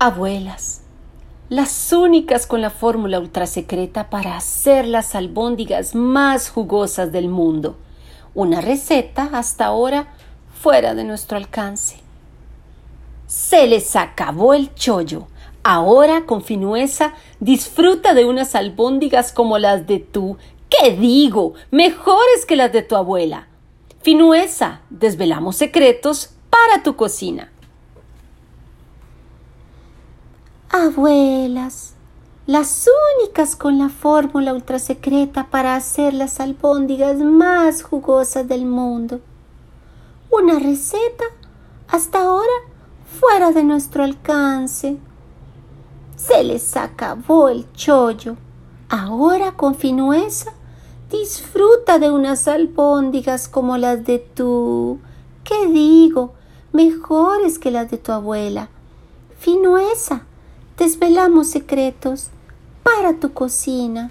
Abuelas, las únicas con la fórmula ultrasecreta para hacer las albóndigas más jugosas del mundo. Una receta hasta ahora fuera de nuestro alcance. Se les acabó el chollo. Ahora, con Finuesa, disfruta de unas albóndigas como las de tú. ¿Qué digo? Mejores que las de tu abuela. Finuesa, desvelamos secretos para tu cocina. Abuelas, las únicas con la fórmula ultrasecreta para hacer las albóndigas más jugosas del mundo. Una receta hasta ahora fuera de nuestro alcance. Se les acabó el chollo. Ahora con Finuesa disfruta de unas albóndigas como las de tú. ¿Qué digo? Mejores que las de tu abuela. Finuesa, desvelamos secretos para tu cocina.